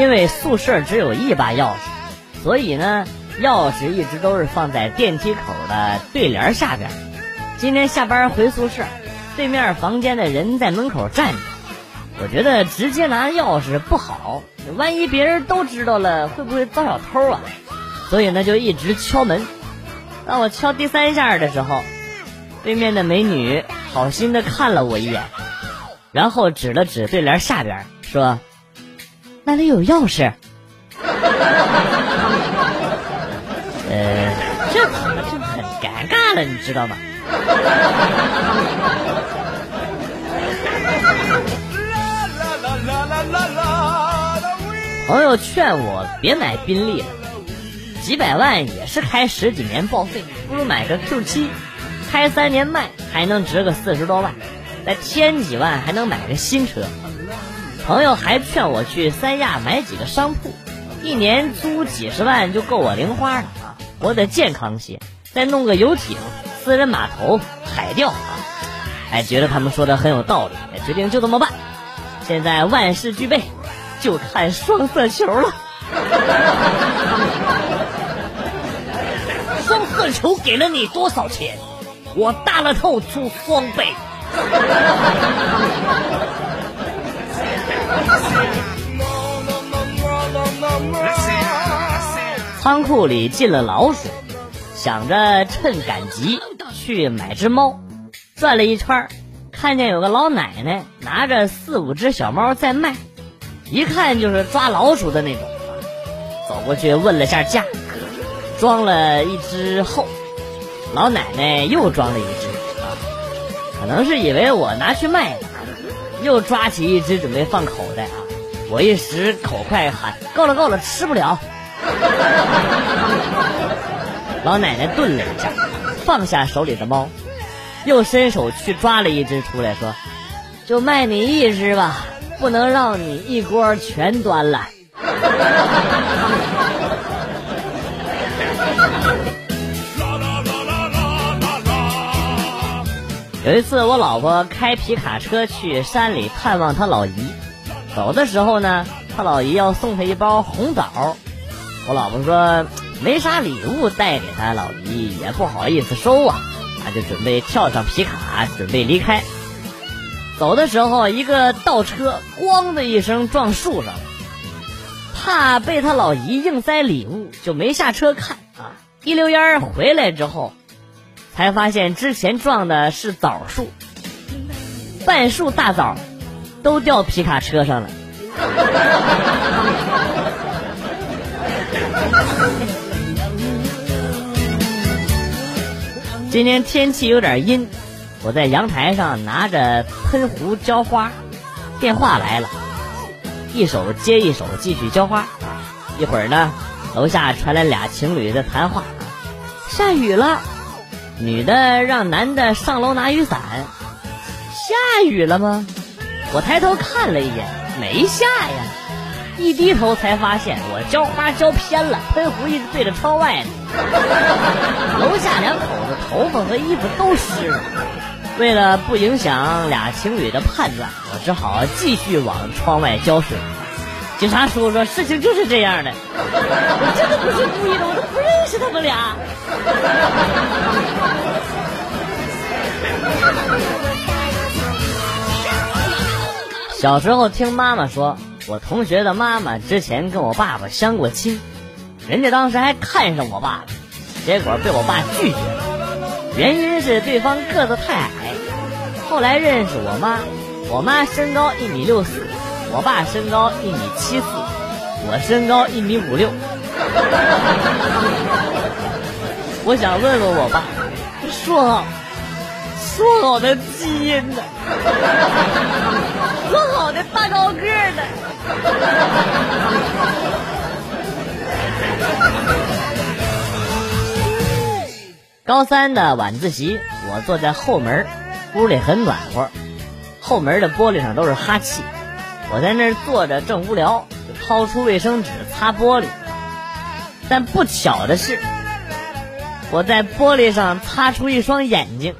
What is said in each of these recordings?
因为宿舍只有一把钥匙，所以呢，钥匙一直都是放在电梯口的对联下边。今天下班回宿舍，对面房间的人在门口站着，我觉得直接拿钥匙不好，万一别人都知道了，会不会遭小偷啊？所以呢，就一直敲门。当我敲第三下的时候，对面的美女好心的看了我一眼，然后指了指对联下边，说：“那里有钥匙。”呃，这就很尴尬了，你知道吗？朋友劝我别买宾利了，几百万也是开十几年报废，不如买个 Q 七，开三年卖还能值个四十多万，再添几万还能买个新车。朋友还劝我去三亚买几个商铺，一年租几十万就够我零花了啊，活得健康些。再弄个游艇、私人码头、海钓啊，哎，觉得他们说的很有道理，决定就这么办。现在万事俱备。就看双色球了。双色球给了你多少钱？我大乐透出双倍。仓库里进了老鼠，想着趁赶集去买只猫，转了一圈，看见有个老奶奶拿着四五只小猫在卖。一看就是抓老鼠的那种，走过去问了下价，装了一只后，老奶奶又装了一只，啊，可能是以为我拿去卖了，又抓起一只准备放口袋啊，我一时口快喊够了够了，吃不了。老奶奶顿了一下，放下手里的猫，又伸手去抓了一只出来，说：“就卖你一只吧。”不能让你一锅全端了。有一次，我老婆开皮卡车去山里探望她老姨，走的时候呢，她老姨要送她一包红枣。我老婆说没啥礼物带给她老姨，也不好意思收啊，她就准备跳上皮卡，准备离开。走的时候，一个倒车，咣的一声撞树上了，怕被他老姨硬塞礼物，就没下车看啊。一溜烟回来之后，才发现之前撞的是枣树，半树大枣都掉皮卡车上了。今天天气有点阴。我在阳台上拿着喷壶浇花，电话来了，一手接一手继续浇花。一会儿呢，楼下传来俩情侣的谈话。下雨了，女的让男的上楼拿雨伞。下雨了吗？我抬头看了一眼，没下呀。一低头才发现我浇花浇偏了，喷壶一直对着窗外呢。楼下两口子头发和衣服都湿了。为了不影响俩情侣的判断，我只好继续往窗外浇水。警察叔叔，事情就是这样的，我真的不是故意的，我都不认识他们俩。小时候听妈妈说，我同学的妈妈之前跟我爸爸相过亲，人家当时还看上我爸了，结果被我爸拒绝了，原因是对方个子太矮。后来认识我妈，我妈身高一米六四，我爸身高一米七四，我身高一米五六。我想问问我爸，说好说好的基因呢？说好的大高个呢？高三的晚自习，我坐在后门。屋里很暖和，后门的玻璃上都是哈气。我在那儿坐着正无聊，就掏出卫生纸擦玻璃。但不巧的是，我在玻璃上擦出一双眼睛，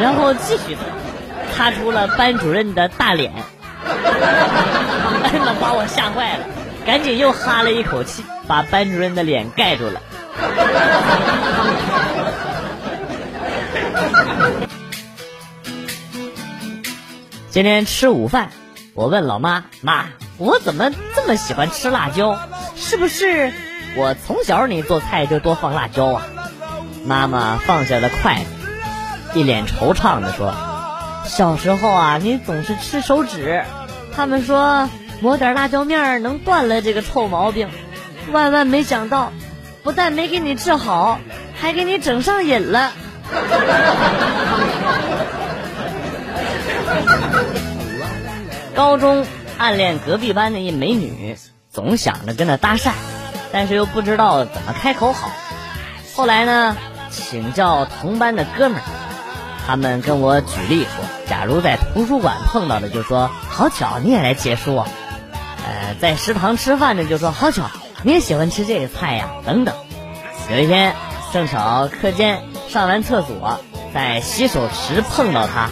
然后继续擦，擦出了班主任的大脸。真的把我吓坏了，赶紧又哈了一口气，把班主任的脸盖住了。今天吃午饭，我问老妈：“妈，我怎么这么喜欢吃辣椒？是不是我从小你做菜就多放辣椒啊？”妈妈放下了筷子，一脸惆怅的说：“小时候啊，你总是吃手指，他们说抹点辣椒面能断了这个臭毛病，万万没想到，不但没给你治好，还给你整上瘾了。” 高中暗恋隔壁班的一美女，总想着跟她搭讪，但是又不知道怎么开口好。后来呢，请教同班的哥们儿，他们跟我举例说，假如在图书馆碰到的，就说好巧你也来借书；呃，在食堂吃饭的，就说好巧你也喜欢吃这个菜呀，等等。有一天正巧课间上完厕所，在洗手池碰到他。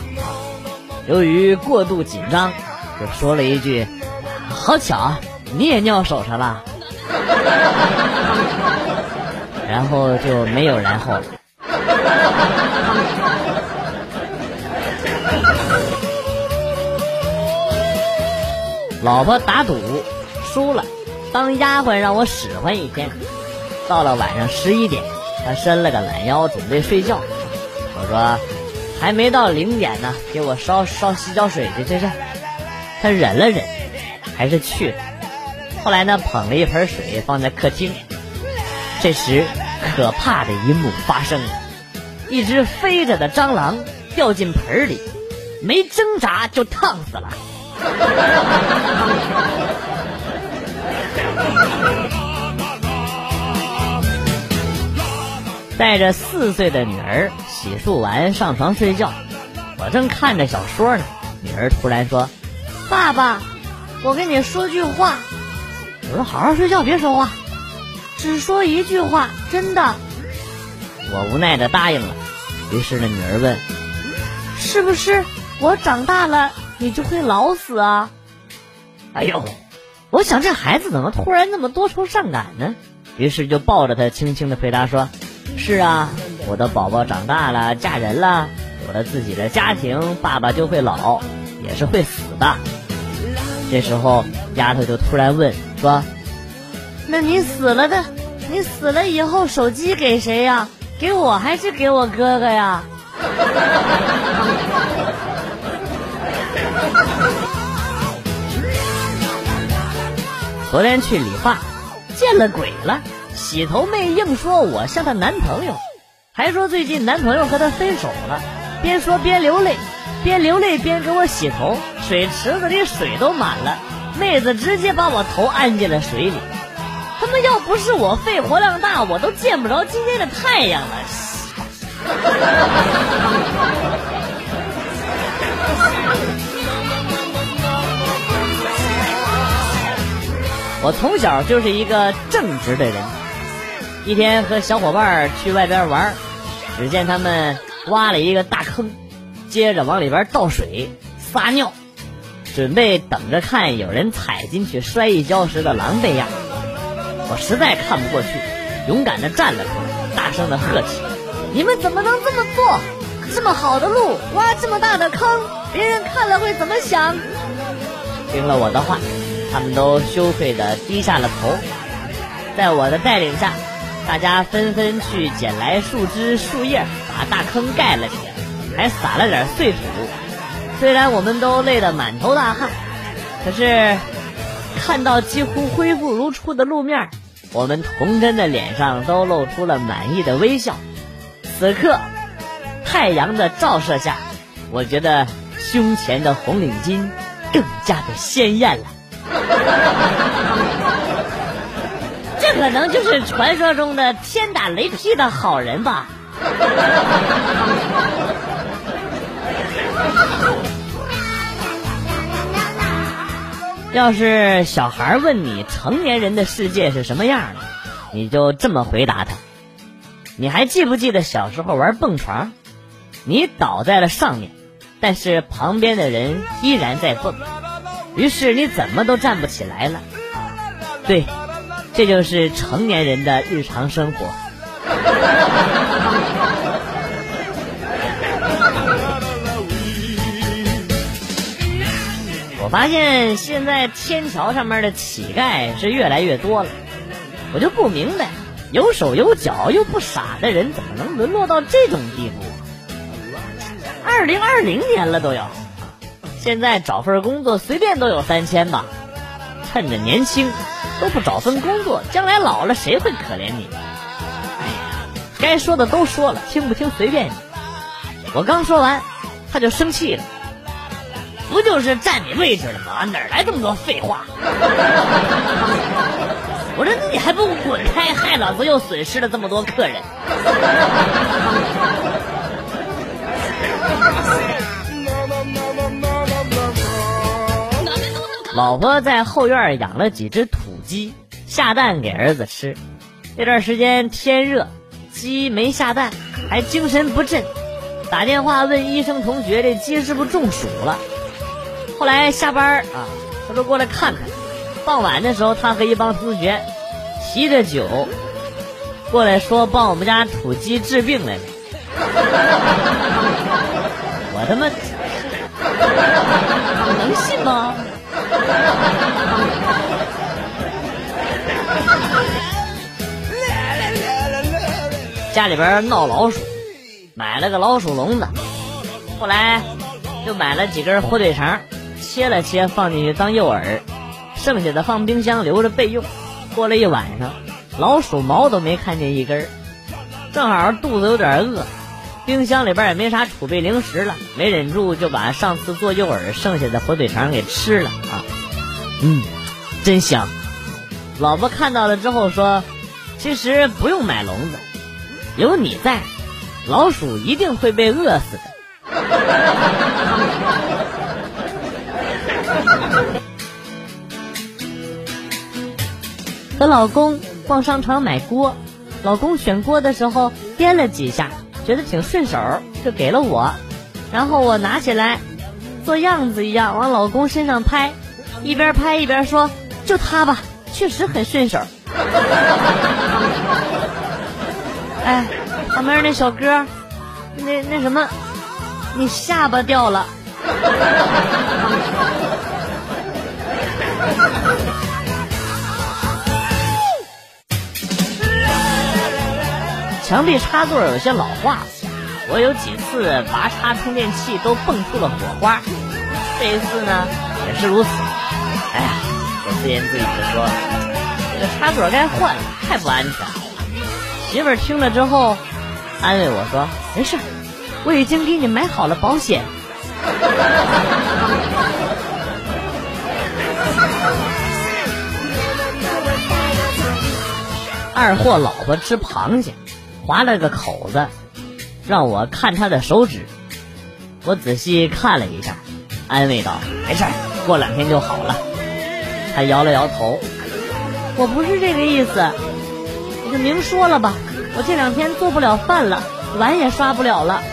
由于过度紧张，就说了一句：“好巧，你也尿手上了。”然后就没有然后了。老婆打赌输了，当丫鬟让我使唤一天。到了晚上十一点，她伸了个懒腰准备睡觉，我说。还没到零点呢，给我烧烧洗脚水去，这是。他忍了忍，还是去了。后来呢，捧了一盆水放在客厅。这时，可怕的一幕发生了：一只飞着的蟑螂掉进盆里，没挣扎就烫死了。带着四岁的女儿。洗漱完上床睡觉，我正看着小说呢，女儿突然说：“爸爸，我跟你说句话。”我说：“好好睡觉，别说话，只说一句话，真的。”我无奈的答应了。于是呢，女儿问：“是不是我长大了你就会老死啊？”哎呦，我想这孩子怎么突然那么多愁善感呢？于是就抱着他轻轻的回答说：“是啊。”我的宝宝长大了，嫁人了，有了自己的家庭，爸爸就会老，也是会死的。这时候，丫头就突然问说：“那你死了的，你死了以后手机给谁呀？给我还是给我哥哥呀？” 昨天去理发，见了鬼了，洗头妹硬说我像她男朋友。还说最近男朋友和她分手了，边说边流泪，边流泪边给我洗头，水池子里水都满了，妹子直接把我头按进了水里。他妈要不是我肺活量大，我都见不着今天的太阳了。我从小就是一个正直的人。一天和小伙伴去外边玩，只见他们挖了一个大坑，接着往里边倒水撒尿，准备等着看有人踩进去摔一跤时的狼狈样。我实在看不过去，勇敢的站了出来，大声的喝起：“你们怎么能这么做？这么好的路挖这么大的坑，别人看了会怎么想？”听了我的话，他们都羞愧的低下了头。在我的带领下。大家纷纷去捡来树枝、树叶，把大坑盖了起来，还撒了点碎土。虽然我们都累得满头大汗，可是看到几乎恢复如初的路面，我们童真的脸上都露出了满意的微笑。此刻，太阳的照射下，我觉得胸前的红领巾更加的鲜艳了。可能就是传说中的天打雷劈的好人吧。要是小孩问你成年人的世界是什么样的，你就这么回答他：你还记不记得小时候玩蹦床？你倒在了上面，但是旁边的人依然在蹦。于是你怎么都站不起来了。对，这就是成年人的日常生活。我发现现在天桥上面的乞丐是越来越多了，我就不明白，有手有脚又不傻的人怎么能沦落到这种地步？二零二零年了都有，现在找份工作随便都有三千吧，趁着年轻都不找份工作，将来老了谁会可怜你？哎呀，该说的都说了，听不听随便你。我刚说完，他就生气了。不就是占你位置了吗？哪来这么多废话？我说那你还不滚开，害老子又损失了这么多客人。老婆在后院养了几只土鸡，下蛋给儿子吃。这段时间天热，鸡没下蛋，还精神不振，打电话问医生同学：“这鸡是不是中暑了？”后来下班啊，他说过来看看。傍晚的时候，他和一帮同学提着酒过来说帮我们家土鸡治病来了。我他妈能信吗？家里边闹老鼠，买了个老鼠笼子，后来又买了几根火腿肠。切了切，放进去当诱饵，剩下的放冰箱留着备用。过了一晚上，老鼠毛都没看见一根。正好肚子有点饿，冰箱里边也没啥储备零食了，没忍住就把上次做诱饵剩下的火腿肠给吃了啊！嗯，真香。老婆看到了之后说：“其实不用买笼子，有你在，老鼠一定会被饿死的。”和老公逛商场买锅，老公选锅的时候掂了几下，觉得挺顺手，就给了我。然后我拿起来，做样子一样往老公身上拍，一边拍一边说：“就他吧，确实很顺手。”哎，旁边那小哥，那那什么，你下巴掉了。墙壁插座有些老化，我有几次拔插充电器都蹦出了火花，这一次呢也是如此。哎呀，我自言自语的说：“这个插座该换了，太不安全。”媳妇儿听了之后安慰我说：“没事，我已经给你买好了保险。”二货老婆吃螃蟹。划了个口子，让我看他的手指。我仔细看了一下，安慰道：“没事过两天就好了。”他摇了摇头：“我不是这个意思，我就明说了吧，我这两天做不了饭了，碗也刷不了了。”